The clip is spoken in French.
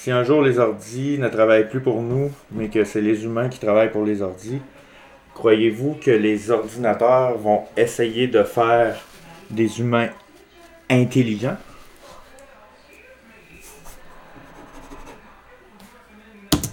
Si un jour les ordis ne travaillent plus pour nous, mais que c'est les humains qui travaillent pour les ordis, croyez-vous que les ordinateurs vont essayer de faire des humains intelligents?